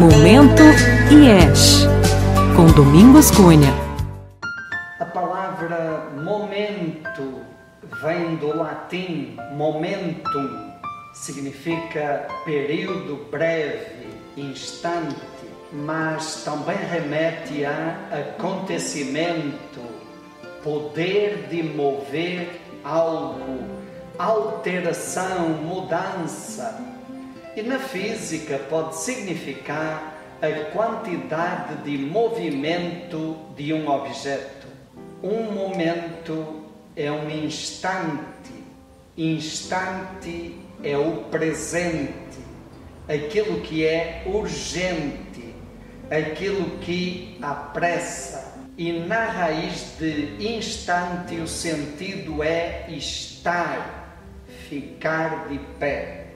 Momento IES, com Domingos Cunha. A palavra momento vem do latim momentum, significa período breve, instante, mas também remete a acontecimento, poder de mover algo, alteração, mudança e na física pode significar a quantidade de movimento de um objeto. Um momento é um instante, instante é o presente, aquilo que é urgente, aquilo que apressa. E na raiz de instante o sentido é estar, ficar de pé.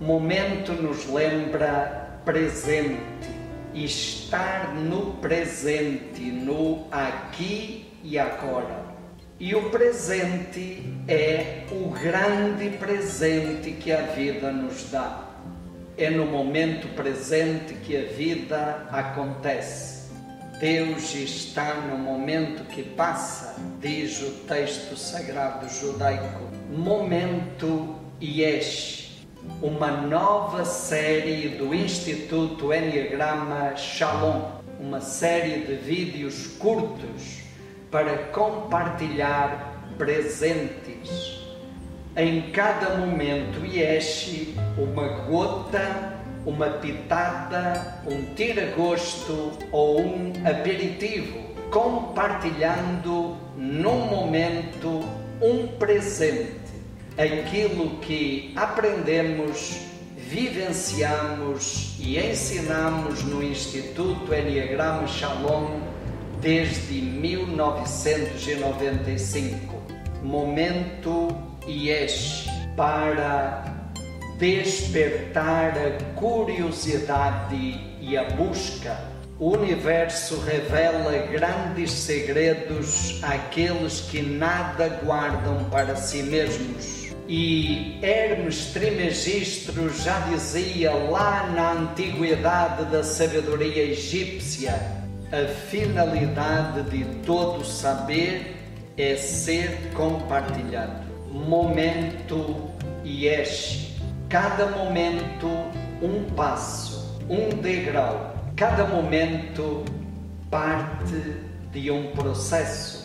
Momento nos lembra presente, estar no presente, no aqui e agora. E o presente é o grande presente que a vida nos dá. É no momento presente que a vida acontece. Deus está no momento que passa, diz o texto sagrado judaico. Momento Yesh uma nova série do Instituto Enneagrama Shalom, uma série de vídeos curtos para compartilhar presentes. Em cada momento, Yeshi, uma gota, uma pitada, um tira-gosto ou um aperitivo, compartilhando num momento um presente aquilo que aprendemos, vivenciamos e ensinamos no Instituto Enneagrama Shalom desde 1995. Momento IES para despertar a curiosidade e a busca. O universo revela grandes segredos àqueles que nada guardam para si mesmos e Hermes Trismegisto já dizia lá na antiguidade da sabedoria egípcia: a finalidade de todo saber é ser compartilhado. Momento Yesh. Cada momento um passo, um degrau. Cada momento parte de um processo